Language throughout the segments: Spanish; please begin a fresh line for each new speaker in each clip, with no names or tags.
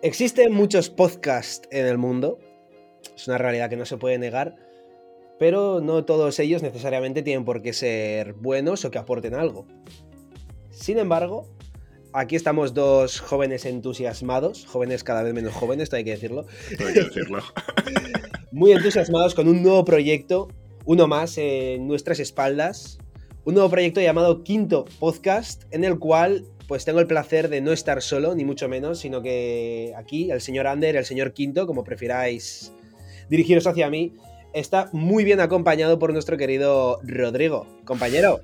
Existen muchos podcasts en el mundo, es una realidad que no se puede negar, pero no todos ellos necesariamente tienen por qué ser buenos o que aporten algo. Sin embargo, aquí estamos dos jóvenes entusiasmados, jóvenes cada vez menos jóvenes, esto hay que decirlo.
Hay que decirlo.
Muy entusiasmados con un nuevo proyecto, uno más en nuestras espaldas, un nuevo proyecto llamado Quinto Podcast, en el cual pues tengo el placer de no estar solo, ni mucho menos, sino que aquí el señor Ander, el señor Quinto, como prefiráis dirigiros hacia mí, está muy bien acompañado por nuestro querido Rodrigo. Compañero.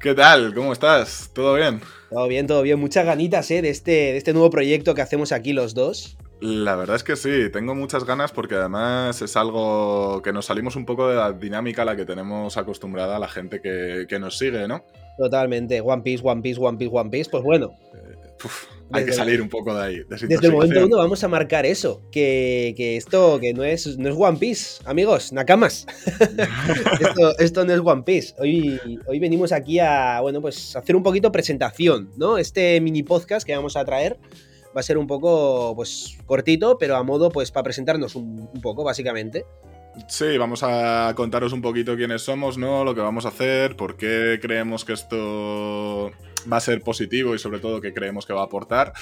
¿Qué tal? ¿Cómo estás? ¿Todo bien?
Todo bien, todo bien. Muchas ganitas ¿eh? de, este, de este nuevo proyecto que hacemos aquí los dos.
La verdad es que sí, tengo muchas ganas porque además es algo que nos salimos un poco de la dinámica a la que tenemos acostumbrada la gente que, que nos sigue, ¿no?
Totalmente. One Piece, One Piece, One Piece, One Piece. Pues bueno.
Eh, uf, hay que salir un poco de ahí. De
desde el momento uno vamos a marcar eso. Que, que, esto que no es, no es One Piece, amigos, Nakamas. esto, esto, no es One Piece. Hoy, hoy venimos aquí a, bueno, pues hacer un poquito presentación, ¿no? Este mini podcast que vamos a traer va a ser un poco, pues, cortito, pero a modo, pues, para presentarnos un, poco, básicamente.
Sí, vamos a contaros un poquito quiénes somos, ¿no? Lo que vamos a hacer, por qué creemos que esto va a ser positivo y sobre todo qué creemos que va a aportar.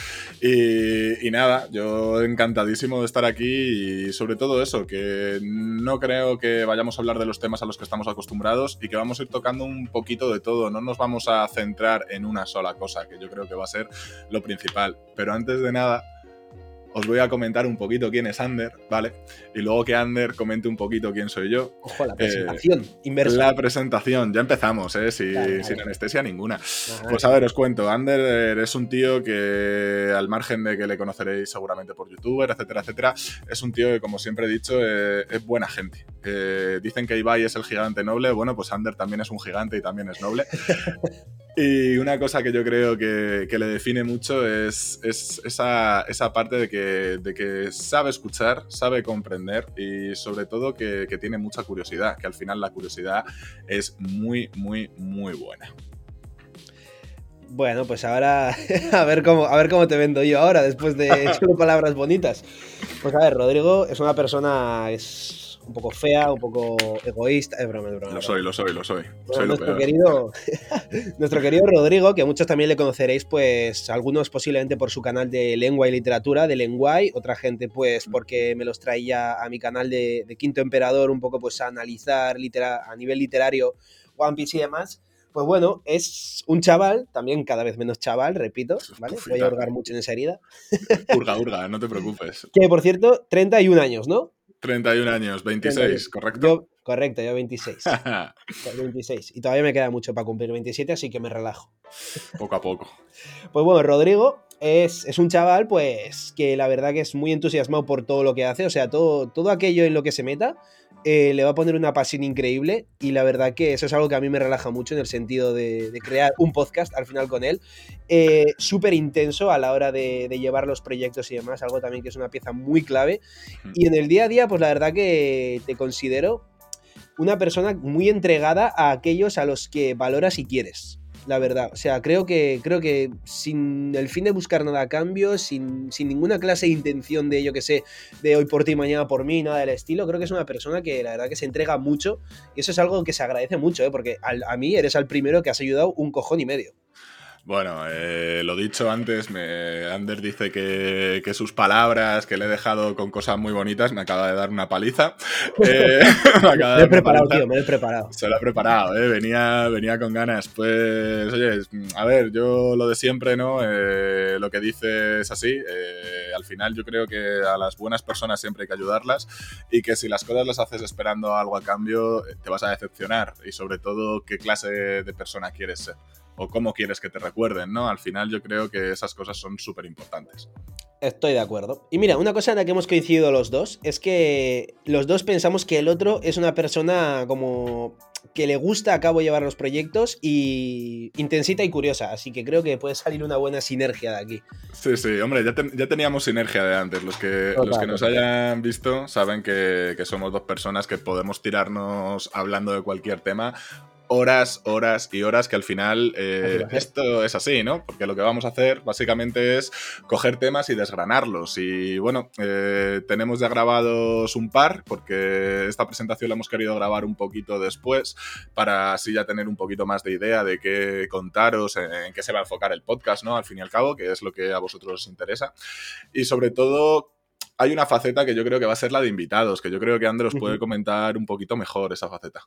Y, y, nada, yo encantadísimo de estar aquí y sobre todo eso, que no creo que vayamos a hablar de los temas a los que estamos acostumbrados y que vamos a ir tocando un poquito de todo, no nos vamos a centrar en una sola cosa, que yo creo que va a ser lo principal. Pero antes de nada os voy a comentar un poquito quién es Ander, ¿vale? Y luego que Ander comente un poquito quién soy yo.
Ojo, la presentación, eh, inversa.
La presentación, ya empezamos, ¿eh? Si. Sin anestesia ninguna. Ajá. Pues a ver, os cuento. Ander es un tío que, al margen de que le conoceréis seguramente por youtuber, etcétera, etcétera, es un tío que, como siempre he dicho, eh, es buena gente. Eh, dicen que Ibai es el gigante noble, bueno, pues Ander también es un gigante y también es noble. Y una cosa que yo creo que, que le define mucho es, es esa, esa, parte de que, de que, sabe escuchar, sabe comprender y sobre todo que, que, tiene mucha curiosidad, que al final la curiosidad es muy, muy, muy buena.
Bueno, pues ahora a ver cómo, a ver cómo te vendo yo ahora, después de solo palabras bonitas. Pues a ver, Rodrigo es una persona, es un poco fea, un poco egoísta. Es broma, es broma.
Lo soy, lo soy, lo soy.
Bueno,
soy
nuestro,
lo
querido, nuestro querido Rodrigo, que muchos también le conoceréis, pues algunos posiblemente por su canal de lengua y literatura, de Lenguay, otra gente pues porque me los traía a mi canal de, de Quinto Emperador un poco pues a analizar litera, a nivel literario One Piece y demás. Pues bueno, es un chaval, también cada vez menos chaval, repito, ¿vale? Voy a hurgar mucho en esa herida.
Hurga, hurga, no te preocupes.
Que por cierto, 31 años, ¿no?
31 años, 26, ¿correcto?
Yo, correcto, yo 26. 26. Y todavía me queda mucho para cumplir 27, así que me relajo.
Poco a poco.
Pues bueno, Rodrigo es, es, un chaval, pues, que la verdad que es muy entusiasmado por todo lo que hace. O sea, todo, todo aquello en lo que se meta eh, le va a poner una pasión increíble. Y la verdad que eso es algo que a mí me relaja mucho en el sentido de, de crear un podcast al final con él. Eh, Súper intenso a la hora de, de, llevar los proyectos y demás. Algo también que es una pieza muy clave. Y en el día a día, pues la verdad que te considero una persona muy entregada a aquellos a los que valoras y quieres la verdad. O sea, creo que, creo que sin el fin de buscar nada a cambio, sin, sin ninguna clase de intención de, yo que sé, de hoy por ti, mañana por mí, nada del estilo, creo que es una persona que la verdad que se entrega mucho y eso es algo que se agradece mucho, ¿eh? porque al, a mí eres el primero que has ayudado un cojón y medio.
Bueno, eh, lo dicho antes, me, Ander dice que, que, sus palabras, que le he dejado con cosas muy bonitas, me acaba de dar una paliza. Eh,
me, me, he preparado, tío, me he preparado.
Se lo he preparado, eh, venía, venía con ganas. Pues, oye, a ver, yo lo de siempre, ¿no? Eh, lo que dice es así. Eh, al final yo creo que a las buenas personas siempre hay que ayudarlas y que si las cosas las haces esperando algo a cambio, te vas a decepcionar. Y sobre todo, qué clase de persona quieres ser o cómo quieres que te recuerden, ¿no? Al final yo creo que esas cosas son súper importantes.
Estoy de acuerdo. Y mira, una cosa en la que hemos coincidido los dos es que los dos pensamos que el otro es una persona como que le gusta a cabo llevar los proyectos y intensita y curiosa, así que creo que puede salir una buena sinergia de aquí.
Sí, sí, hombre, ya, te, ya teníamos sinergia de antes. Los que, total, los que nos hayan visto saben que, que somos dos personas que podemos tirarnos hablando de cualquier tema horas, horas y horas que al final eh, esto es así, ¿no? Porque lo que vamos a hacer básicamente es coger temas y desgranarlos. Y bueno, eh, tenemos ya grabados un par porque esta presentación la hemos querido grabar un poquito después para así ya tener un poquito más de idea de qué contaros, en, qué se va a enfocar el podcast, ¿no? Al fin y al cabo, que es lo que a vosotros os interesa. Y sobre todo hay una faceta que yo creo que va a ser la de invitados, que yo creo que Andrés puede comentar un poquito mejor esa faceta.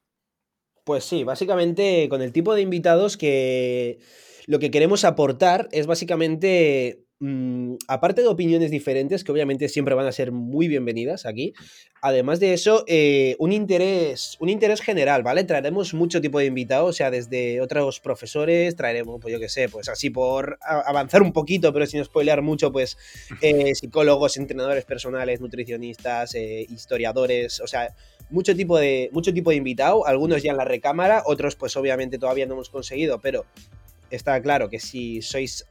Pues sí, básicamente con el tipo de invitados que lo que queremos aportar es básicamente, mm, aparte de opiniones diferentes, que obviamente siempre van a ser muy bienvenidas aquí, además de eso, eh, un, interés, un interés general, ¿vale? Traeremos mucho tipo de invitados, o sea, desde otros profesores, traeremos, pues yo qué sé, pues así por avanzar un poquito, pero sin spoilear mucho, pues eh, psicólogos, entrenadores personales, nutricionistas, eh, historiadores, o sea mucho tipo de, mucho tipo de invitado, algunos ya en la recámara, otros pues obviamente todavía no hemos conseguido, pero está claro que si sois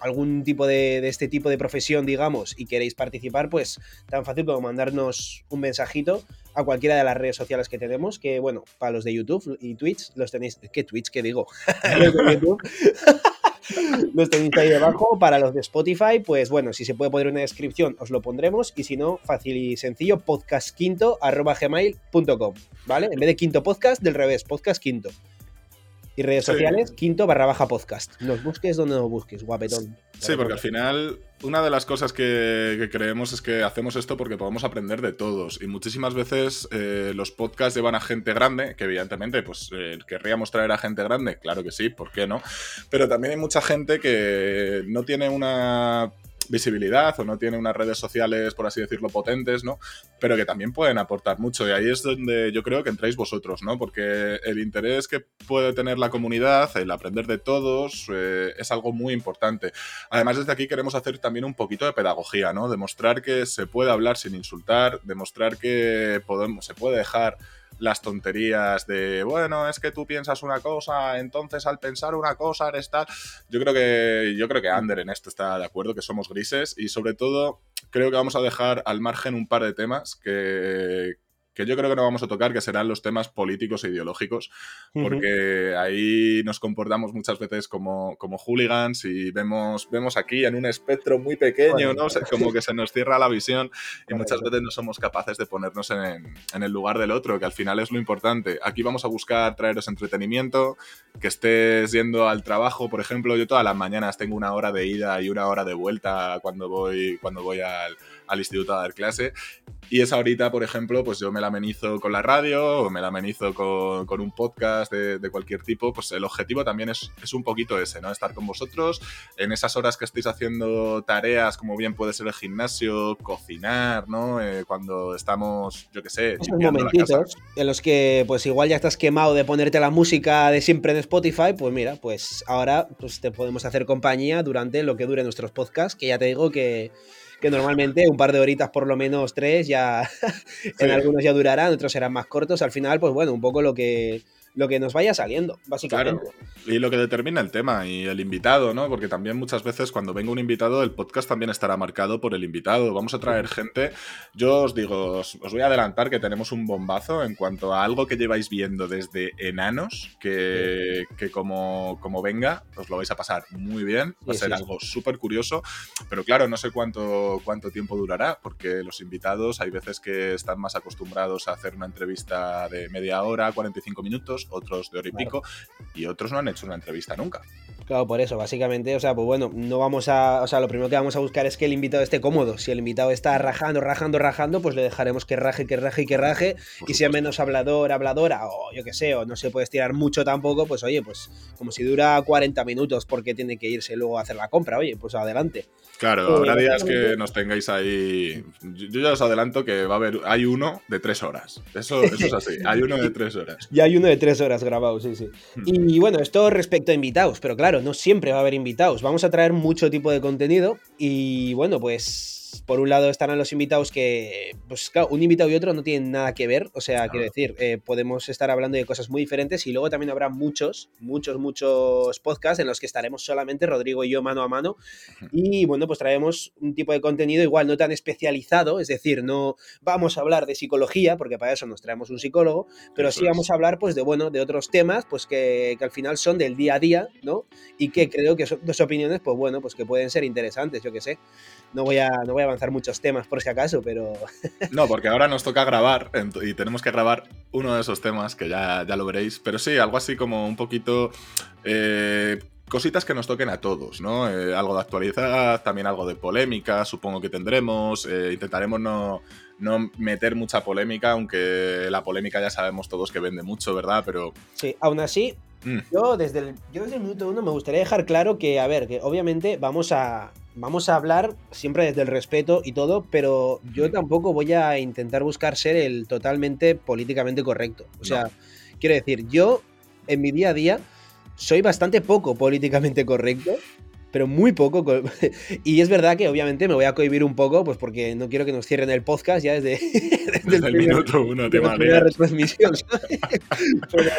algún tipo de, este tipo de profesión, digamos, y queréis participar, pues tan fácil como mandarnos un mensajito a cualquiera de las redes sociales que tenemos, que bueno, para los de YouTube y Twitch, los tenéis, ¿qué Twitch? ¿Qué digo? los de tenéis ahí debajo. Para los de Spotify, pues bueno, si se puede poner una descripción, os lo pondremos. Y si no, fácil y sencillo, podcastquinto.gmail.com, ¿vale? En vez de quinto podcast, del revés, podcast quinto. Y redes sociales, quinto barra baja podcast. Nos busques donde nos busques, guapetón.
Sí, porque al final una de las cosas que, creemos es que hacemos esto porque podemos aprender de todos. Y muchísimas veces eh, los podcasts llevan a gente grande, que evidentemente pues eh, querríamos traer a gente grande, claro que sí, ¿por qué no? Pero también hay mucha gente que no tiene una visibilidad o no tiene unas redes sociales, por así decirlo, potentes, ¿no? Pero que también pueden aportar mucho. Y ahí es donde yo creo que entráis vosotros, ¿no? Porque el interés que puede tener la comunidad, el aprender de todos, eh, es algo muy importante. Además, desde aquí queremos hacer también un poquito de pedagogía, ¿no? Demostrar que se puede hablar sin insultar, demostrar que podemos, se puede dejar las tonterías de, bueno, es que tú piensas una cosa, entonces al pensar una cosa eres tal. Yo creo que, yo creo que Ander en esto está de acuerdo, que somos grises y sobre todo creo que vamos a dejar al margen un par de temas que, que yo creo que no vamos a tocar, que serán los temas políticos e ideológicos, porque ahí nos comportamos muchas veces como, como hooligans y vemos, vemos aquí en un espectro muy pequeño, ¿no? como que se nos cierra la visión y muchas veces no somos capaces de ponernos en, en, el lugar del otro, que al final es lo importante. Aquí vamos a buscar traeros entretenimiento, que estés yendo al trabajo, por ejemplo, yo todas las mañanas tengo una hora de ida y una hora de vuelta cuando voy, cuando voy al al instituto a dar clase. Y esa horita, por ejemplo, pues yo me la amenizo con la radio o me la amenizo con, con un podcast de, de, cualquier tipo. Pues el objetivo también es, es, un poquito ese, ¿no? Estar con vosotros en esas horas que estáis haciendo tareas, como bien puede ser el gimnasio, cocinar, ¿no? Eh, cuando estamos, yo qué sé,
Esos momentitos en los que, pues igual ya estás quemado de ponerte la música de siempre en Spotify, pues mira, pues ahora pues te podemos hacer compañía durante lo que dure nuestros podcasts, que ya te digo que que normalmente un par de horitas, por lo menos tres, ya en algunos ya durarán, otros serán más cortos. Al final, pues bueno, un poco lo que, lo que nos vaya saliendo, básicamente.
Y lo que determina el tema y el invitado, ¿no? Porque también muchas veces cuando venga un invitado, el podcast también estará marcado por el invitado. Vamos a traer gente. Yo os digo, os, voy a adelantar que tenemos un bombazo en cuanto a algo que lleváis viendo desde enanos, que, que como, como venga, os lo vais a pasar muy bien. Va a ser algo súper curioso. Pero claro, no sé cuánto, cuánto tiempo durará, porque los invitados hay veces que están más acostumbrados a hacer una entrevista de media hora, 45 minutos otros de hora y pico, y otros no han hecho una entrevista nunca.
Claro, por eso, básicamente, o sea, pues bueno, no vamos a, o sea, lo primero que vamos a buscar es que el invitado esté cómodo. Si el invitado está rajando, rajando, rajando, pues le dejaremos que raje, que raje y que raje. y si es menos hablador, habladora, o yo qué sé, o no se puede estirar mucho tampoco, pues oye, pues como si dura 40 minutos porque tiene que irse luego a hacer la compra, oye, pues adelante.
Claro, eh, habrá días que nos tengáis ahí. Yo ya os adelanto que va a haber. Hay uno de tres horas. Eso, eso es así. Hay uno de tres horas.
Y hay uno de tres horas grabado, sí, sí. Hmm. Y bueno, esto respecto a invitados, pero claro, no siempre va a haber invitados. Vamos a traer mucho tipo de contenido y bueno, pues por un lado estarán los invitados que, pues claro, un invitado y otro no tienen nada que ver, o sea, quiero decir, eh, podemos estar hablando de cosas muy diferentes y luego también habrá muchos, muchos, muchos podcasts en los que estaremos solamente Rodrigo y yo mano a mano. Y bueno, pues traemos un tipo de contenido igual no tan especializado, es decir, no vamos a hablar de psicología, porque para eso nos traemos un psicólogo, pero sí vamos a hablar pues de, bueno, de otros temas, pues que, que al final son del día a día, ¿no? Y que creo que son dos opiniones, pues bueno, pues que pueden ser interesantes, yo que sé. No voy, a, no voy a avanzar muchos temas por si acaso, pero...
No, porque ahora nos toca grabar y tenemos que grabar uno de esos temas que ya, ya lo veréis, pero sí, algo así como un poquito... Eh, cositas que nos toquen a todos, ¿no? Eh, algo de actualidad, también algo de polémica, supongo que tendremos. Eh, intentaremos no, no, meter mucha polémica, aunque la polémica ya sabemos todos que vende mucho, ¿verdad? Pero.
Sí, aún así, mm. yo, desde el, yo desde el minuto uno me gustaría dejar claro que, a ver, que obviamente vamos a, vamos a hablar siempre desde el respeto y todo, pero yo tampoco voy a intentar buscar ser el totalmente políticamente correcto. O sea, quiero decir, yo en mi día a día soy bastante poco políticamente correcto pero muy poco. Y es verdad que obviamente me voy a cohibir un poco, pues porque no quiero que nos cierren el podcast ya desde,
desde, el, minuto uno, te la
retransmisión. pero,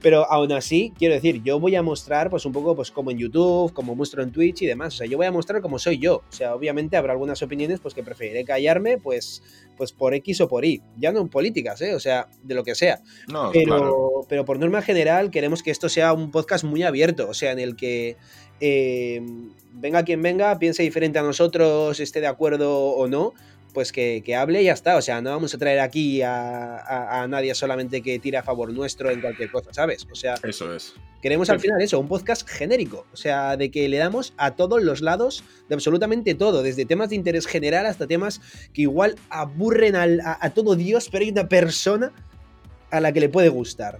pero, aún así, quiero decir, yo voy a mostrar pues un poco pues como en YouTube, como muestro en Twitch y demás. O sea, yo voy a mostrar como soy yo. O sea, obviamente habrá algunas opiniones pues que preferiré callarme pues, pues por X o por Y. Ya no en políticas, ¿eh? O sea, de lo que sea.
No,
pero, pero por norma general queremos que esto sea un podcast muy abierto. O sea, en el que eh, venga quien venga, piense diferente a nosotros, esté de acuerdo o no, pues que, hable y ya está. O sea, no vamos a traer aquí a, nadie solamente que tire a favor nuestro en cualquier cosa, ¿sabes? O sea,
eso es.
Queremos al final eso, un podcast genérico. O sea, de que le damos a todos los lados de absolutamente todo, desde temas de interés general hasta temas que igual aburren a todo Dios, pero hay una persona a la que le puede gustar.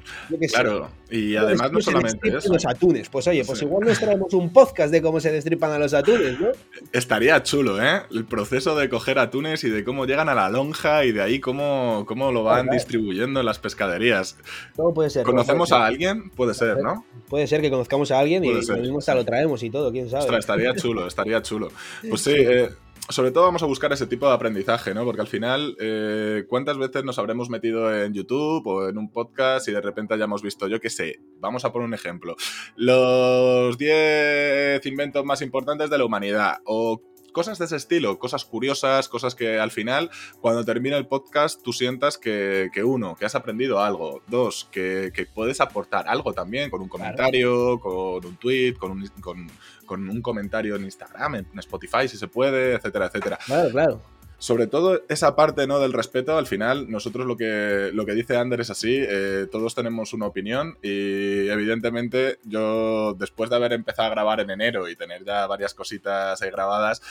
claro, y además no solamente eso.
Los atunes, pues oye, pues igual nos traemos un podcast de cómo se destripan a los atunes, ¿no?
Estaría chulo, ¿eh? El proceso de coger atunes y de cómo llegan a la lonja y de ahí cómo, cómo lo van distribuyendo en las pescaderías.
Todo puede ser.
¿Conocemos a alguien? Puede ser, ¿no?
Puede ser que conozcamos a alguien y lo mismo hasta lo traemos y todo, quién sabe.
estaría chulo, estaría chulo. Pues sí, eh, sobre todo vamos a buscar ese tipo de aprendizaje, ¿no? Porque al final, eh, ¿cuántas veces nos habremos metido en YouTube o en un podcast y de repente hayamos visto, yo qué sé, vamos a poner un ejemplo, los 10 inventos más importantes de la humanidad o cosas de ese estilo, cosas curiosas, cosas que al final, cuando termina el podcast, tú sientas que, uno, que has aprendido algo, dos, que, puedes aportar algo también con un comentario, con un tweet, con un, con, un comentario en Instagram, en Spotify, si se puede, etcétera, etcétera.
Claro, claro
sobre todo esa parte ¿no? del respeto, al final nosotros lo que, lo que dice Ander es así, eh, todos tenemos una opinión y evidentemente yo después de haber empezado a grabar en enero y tener ya varias cositas grabadas,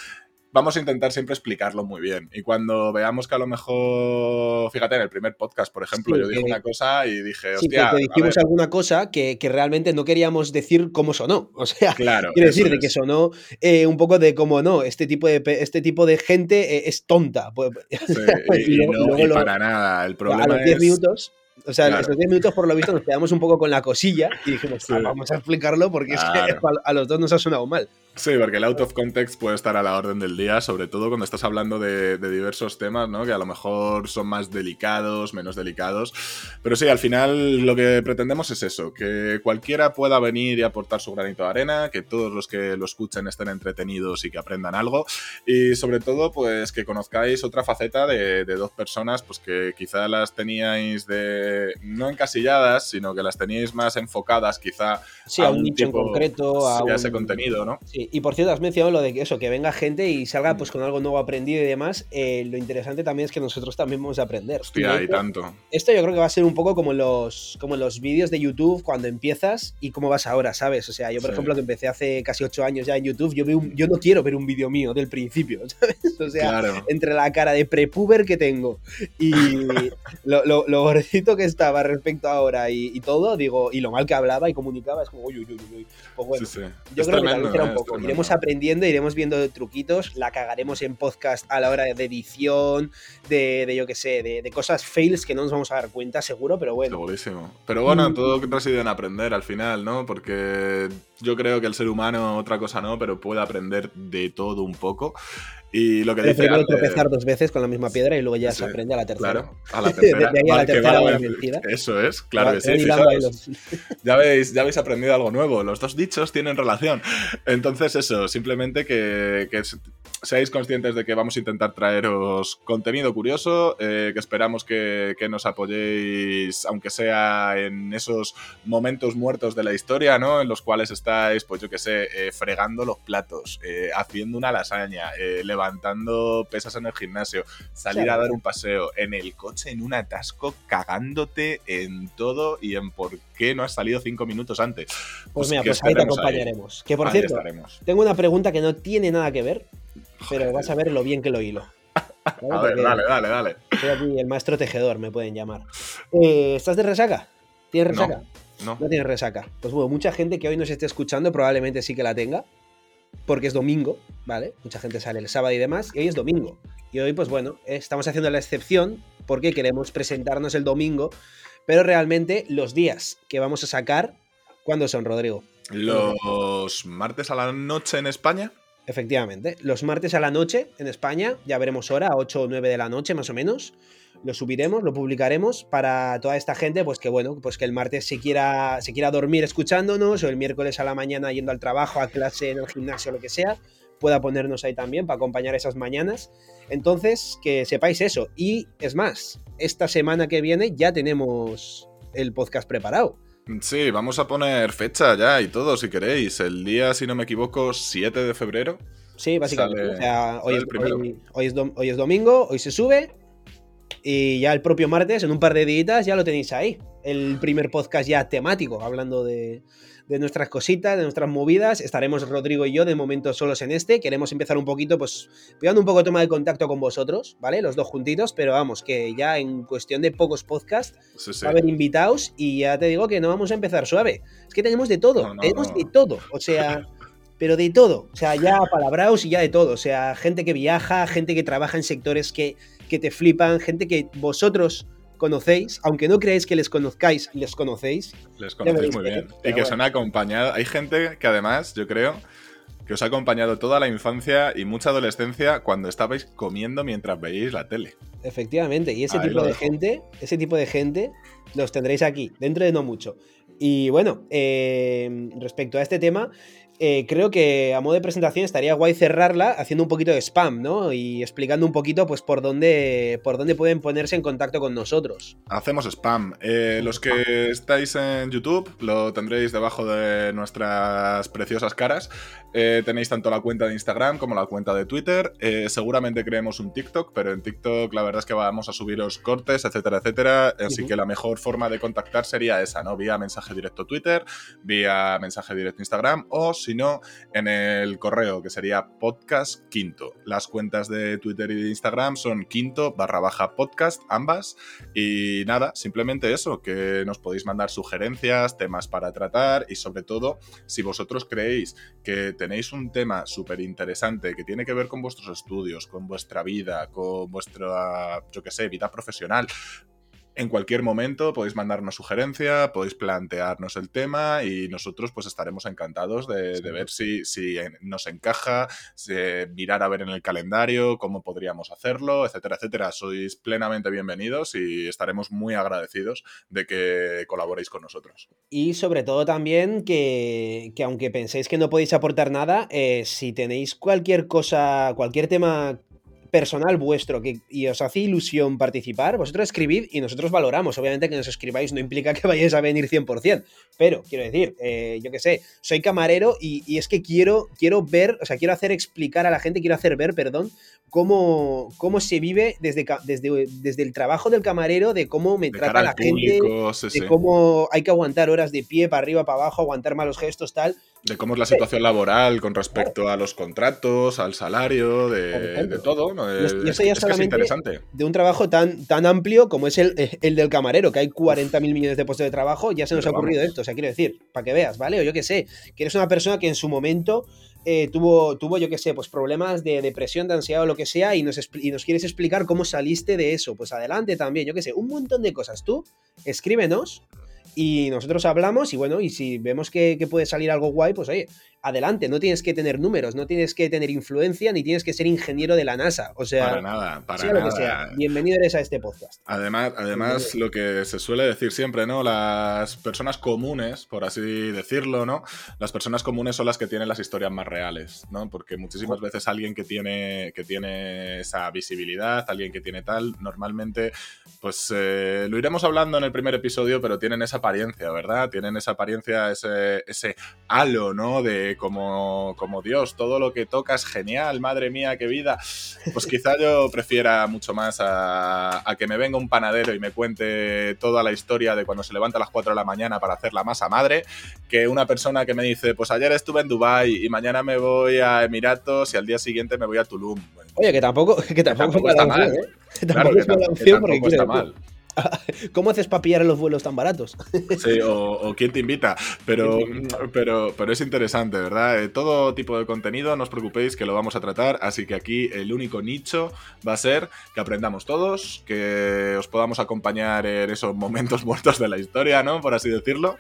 vamos a intentar siempre explicarlo muy bien. Y cuando veamos que a lo mejor, fíjate, en el primer podcast, por ejemplo, yo dije una cosa y dije, hostia.
Sí, dijimos alguna cosa que, realmente no queríamos decir cómo sonó. O sea,
claro,
quiero decir, de que sonó eh, un poco de cómo no, este tipo de, este tipo de gente eh, es tonta.
Pues, y, no, para nada. El problema a
los 10 minutos. O sea, en esos 10 minutos, por lo visto, nos quedamos un poco con la cosilla y dijimos, ah, vamos a explicarlo porque es que a los dos nos ha sonado mal.
Sí, porque el out of context puede estar a la orden del día, sobre todo cuando estás hablando de, diversos temas, ¿no? Que a lo mejor son más delicados, menos delicados. Pero sí, al final lo que pretendemos es eso, que cualquiera pueda venir y aportar su granito de arena, que todos los que lo escuchen estén entretenidos y que aprendan algo. Y sobre todo, pues que conozcáis otra faceta de, dos personas, pues que quizá las teníais de no encasilladas, sino que las teníais más enfocadas quizá
a, un, nicho en concreto,
a, ese contenido, ¿no?
Sí, y por cierto, has mencionado lo de que eso, que venga gente y salga pues con algo nuevo aprendido y demás. Eh, lo interesante también es que nosotros también vamos a aprender.
Hostia, y tanto.
Esto yo creo que va a ser un poco como los, como los vídeos de YouTube cuando empiezas y cómo vas ahora, ¿sabes? O sea, yo por ejemplo que empecé hace casi ocho años ya en YouTube, yo, veo yo no quiero ver un vídeo mío del principio, ¿sabes? O sea, entre la cara de prepuber que tengo y lo, lo, gordito que estaba respecto a ahora y, todo, digo, y lo mal que hablaba y comunicaba, es como, uy, uy, uy, uy. Pues bueno, yo creo que también será un poco iremos aprendiendo, iremos viendo truquitos, la cagaremos en podcast a la hora de edición, de, yo qué sé, de, cosas fails que no nos vamos a dar cuenta, seguro, pero bueno.
Segurísimo. Pero bueno, mm. todo reside en aprender al final, ¿no? Porque yo creo que el ser humano, otra cosa no, pero puede aprender de todo un poco. Y lo que
Pero
dice
tropezar dos veces con la misma piedra y luego ya
Sí,
se aprende a la tercera.
Claro, a la tercera.
De ahí a la tercera
va. Eso es, claro que sí.
Los-
Ya habéis, ya habéis aprendido algo nuevo. Los dos dichos tienen relación. Entonces, eso, simplemente que, seáis conscientes de que vamos a intentar traeros contenido curioso, eh, que esperamos que, que nos apoyéis, aunque sea en esos momentos muertos de la historia, ¿no? En los cuales estáis, pues yo que sé, eh, fregando los platos, eh, haciendo una lasaña, levantando pesas en el gimnasio, salir a dar un paseo, en el coche, en un atasco, cagándote en todo y en por qué no has salido cinco minutos antes.
Pues mira,
que
pues ahí te acompañaremos. Que por
Ahí
cierto,
estaremos.
tengo una pregunta que no tiene nada que ver, pero vas a ver lo bien que lo hilo. ¿Vale?
A ver, dale, dale, dale.
Soy aquí el maestro tejedor, me pueden llamar. Eh, ¿Estás de resaca? ¿Tienes
No.
resaca?
No.
No tienes resaca. Pues bueno, mucha gente que hoy nos esté escuchando probablemente sí que la tenga, porque es domingo, ¿vale? Mucha gente sale el sábado y demás, y hoy es domingo. Y hoy, pues bueno, estamos haciendo la excepción porque queremos presentarnos el domingo, pero realmente los días que vamos a sacar, ¿cuándo son, Rodrigo?
Los martes a la noche en España.
Efectivamente, los martes a la noche en España, ya veremos hora, a 8 o 9 de la noche más o menos. Lo subiremos, lo publicaremos para toda esta gente, pues que bueno, pues que el martes se quiera, quiera dormir escuchándonos, o el miércoles a la mañana yendo al trabajo, a clase, en el gimnasio, lo que sea, pueda ponernos ahí también para acompañar esas mañanas. Entonces, que sepáis eso. Y es más, esta semana que viene ya tenemos el podcast preparado.
Sí, vamos a poner fecha ya y todo, si queréis. El día, si no me equivoco, 7 de febrero.
Sí, básicamente.
Sale-
o sea, hoy es, hoy- hoy es hoy es domingo, hoy se sube. Y ya el propio martes, en un par de días, ya lo tenéis ahí. El primer podcast ya temático, hablando de, de nuestras cositas, de nuestras movidas. Estaremos Rodrigo y yo de momento solos en este. Queremos empezar un poquito, pues, pegando un poco de toma de contacto con vosotros, ¿vale? Los dos juntitos, pero vamos, que ya en cuestión de pocos podcasts
Sí, sí.
va a haber invitados y ya te digo que no vamos a empezar suave. Es que tenemos de todo,
No, no,
tenemos
no.
de todo. O sea, pero de todo. O sea, ya palabraos y ya de todo. O sea, gente que viaja, gente que trabaja en sectores que, que te flipan, gente que vosotros conocéis, aunque no creáis que les conozcáis, les conocéis.
Les conocéis muy bien. Y que os
bueno.
han acompañado. Hay gente que además, yo creo, que os ha acompañado toda la infancia y mucha adolescencia cuando estabais comiendo mientras veíais la tele.
Efectivamente, y ese
Ahí
tipo de
dejo.
gente, ese tipo de gente los tendréis aquí, dentro de no mucho. Y bueno, eh, respecto a este tema, eh, creo que a modo de presentación estaría guay cerrarla haciendo un poquito de spam, ¿no? Y explicando un poquito, pues, por dónde, por dónde pueden ponerse en contacto con nosotros.
Hacemos spam. Eh, los que estáis en YouTube lo tendréis debajo de nuestras preciosas caras. Eh, tenéis tanto la cuenta de Instagram como la cuenta de Twitter. Seguramente creemos un TikTok, pero en TikTok la verdad es que vamos a subiros cortes, etcétera, etcétera. Así que la mejor forma de contactar sería esa, ¿no? Vía mensaje directo Twitter, vía mensaje directo Instagram o si no, en el correo que sería podcast quinto. Las cuentas de Twitter y de Instagram son quinto barra baja podcast, ambas. Y nada, simplemente eso, que nos podéis mandar sugerencias, temas para tratar y sobre todo, si vosotros creéis que tenéis un tema súper interesante que tiene que ver con vuestros estudios, con vuestra vida, con vuestra, yo qué sé, vida profesional, en cualquier momento podéis mandarnos sugerencia, podéis plantearnos el tema y nosotros pues estaremos encantados de, de ver si, si nos encaja, si- mirar a ver en el calendario cómo podríamos hacerlo, etcétera, etcétera. Sois plenamente bienvenidos y estaremos muy agradecidos de que colaboréis con nosotros.
Y sobre todo también que, que aunque penséis que no podéis aportar nada, eh, si tenéis cualquier cosa, cualquier tema personal vuestro que, y os hace ilusión participar, vosotros escribid y nosotros valoramos. Obviamente que nos escribáis no implica que vayáis a venir 100%, pero quiero decir, eh, yo qué sé, soy camarero y, y es que quiero, quiero ver, o sea, quiero hacer explicar a la gente, quiero hacer ver, perdón, cómo, cómo se vive desde, desde, desde el trabajo del camarero, de cómo me
De
trata la gente
sí,
de cómo hay que aguantar horas de pie para arriba, para abajo, aguantar malos gestos, tal.
de cómo es la situación laboral con respecto a los contratos, al salario, de, de todo. ¿no?
Y eso ya
es que es
solamente-
interesante.
De un trabajo tan, tan amplio como es el, el del camarero, que hay 40 mil millones de puestos de trabajo, ya se nos
Pero
ha ocurrido
vamos.
esto. O sea, quiero decir, para que veas, ¿vale? O yo qué sé, que eres una persona que en su momento eh, tuvo, tuvo, yo qué sé, pues problemas de depresión, de ansiedad o lo que sea, y nos, y nos quieres explicar cómo saliste de eso. Pues adelante también, yo qué sé, un montón de cosas. Tú, escríbenos. Y nosotros hablamos y bueno, y si vemos que, que puede salir algo guay, pues oye, adelante, no tienes que tener números, no tienes que tener influencia, ni tienes que ser ingeniero de la NASA. O sea,
para nada, para nada.
que sea, bienvenido eres a este podcast.
Además, además lo que se suele decir siempre, ¿no? Las personas comunes, por así decirlo, ¿no? Las personas comunes son las que tienen las historias más reales, ¿no? Porque muchísimas veces alguien que tiene, que tiene esa visibilidad, alguien que tiene tal, normalmente, pues eh, lo iremos hablando en el primer episodio, pero tienen esa apariencia, ¿verdad? Tienen esa apariencia, ese, ese halo, ¿no? De como, como Dios, todo lo que toca es genial, madre mía, qué vida. Pues quizá yo prefiera mucho más a, que me venga un panadero y me cuente toda la historia de cuando se levanta a las 4 de la mañana para hacer la masa madre, que una persona que me dice, pues ayer estuve en Dubai y mañana me voy a Emiratos y al día siguiente me voy a Tulum.
Oye, que tampoco, que tampoco, está mal. ¿eh?
tampoco, está mal.
¿Cómo haces para pillar los vuelos tan baratos?
Sí, o, quién te invita. Pero, pero, pero es interesante, ¿verdad? Eh, todo tipo de contenido, no os preocupéis que lo vamos a tratar. Así que aquí el único nicho va a ser que aprendamos todos, que os podamos acompañar en esos momentos muertos de la historia, ¿no? Por así decirlo.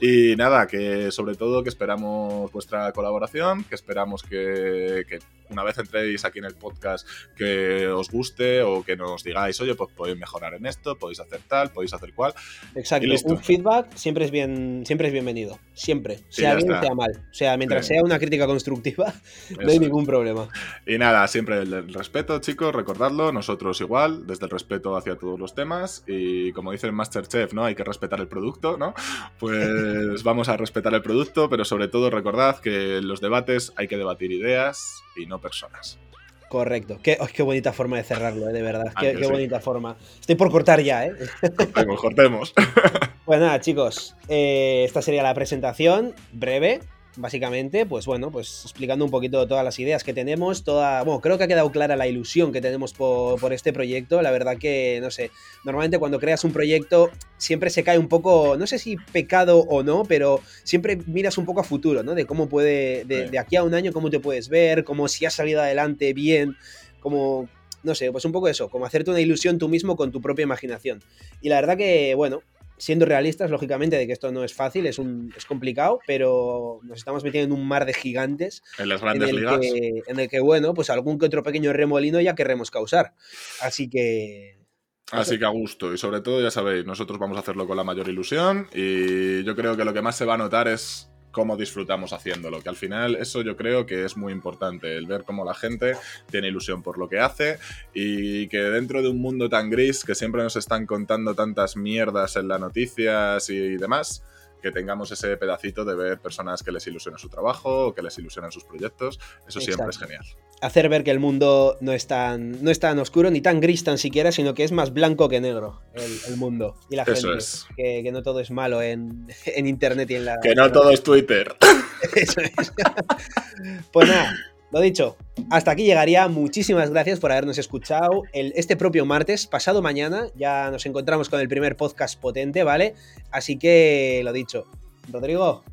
Y nada, que sobre todo que esperamos vuestra colaboración, que esperamos que, que una vez entréis aquí en el podcast que os guste o que nos digáis, oye, pues podéis mejorar en esto, podéis hacer tal, podéis hacer cual.
Exacto, un feedback siempre es bien, siempre es bienvenido, siempre, sea bien o sea mal. O sea, mientras sea una crítica constructiva, no hay ningún problema.
Y nada, siempre el, respeto, chicos, recordadlo, nosotros igual, desde el respeto hacia todos los temas y como dice el Masterchef, ¿no? Hay que respetar el producto, ¿no? Pues vamos a respetar el producto, pero sobre todo recordad que en los debates hay que debatir ideas y no personas.
Correcto. Qué, qué bonita forma de cerrarlo, ¿eh? de verdad. Qué, bonita forma. Estoy por cortar ya, ¿eh?
Cortemos, cortemos.
Pues nada, chicos. Eh, esta sería la presentación breve básicamente, pues bueno, pues explicando un poquito todas las ideas que tenemos, toda, bueno, creo que ha quedado clara la ilusión que tenemos por, este proyecto, la verdad que, no sé, normalmente cuando creas un proyecto siempre se cae un poco, no sé si pecado o no, pero siempre miras un poco a futuro, ¿no? De cómo puede, de, de aquí a un año, cómo te puedes ver, cómo si has salido adelante bien, como, no sé, pues un poco eso, como hacerte una ilusión tú mismo con tu propia imaginación. Y la verdad que, bueno, siendo realistas, lógicamente, de que esto no es fácil, es, un, es complicado, pero nos estamos metiendo en un mar de gigantes.
En las grandes ligas.
en el que, bueno, pues algún que otro pequeño remolino ya querremos causar. Así que.
Así que a gusto. Y sobre todo, ya sabéis, nosotros vamos a hacerlo con la mayor ilusión. Y yo creo que lo que más se va a notar es cómo disfrutamos haciéndolo, que al final eso yo creo que es muy importante, el ver cómo la gente tiene ilusión por lo que hace y que dentro de un mundo tan gris que siempre nos están contando tantas mierdas en las noticias y demás, que tengamos ese pedacito de ver personas que les ilusionan su trabajo o que les ilusionan sus proyectos, eso siempre es genial.
Hacer ver que el mundo no es, tan, no es tan oscuro ni tan gris tan siquiera, sino que es más blanco que negro el, mundo y la gente. Es. Que, no todo es malo en, internet y en la...
Que no todo es Twitter.
Eso es. pues nada, lo dicho, hasta aquí llegaría. Muchísimas gracias por habernos escuchado. El, este propio martes, pasado mañana, ya nos encontramos con el primer podcast potente, ¿vale? Así que lo dicho. Rodrigo,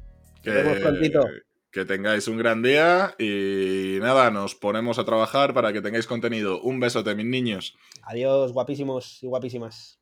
que, nos vemos prontito. Que tengáis un gran día y nada, nos ponemos a trabajar para que tengáis contenido. Un besote, mis niños.
Adiós, guapísimos y guapísimas.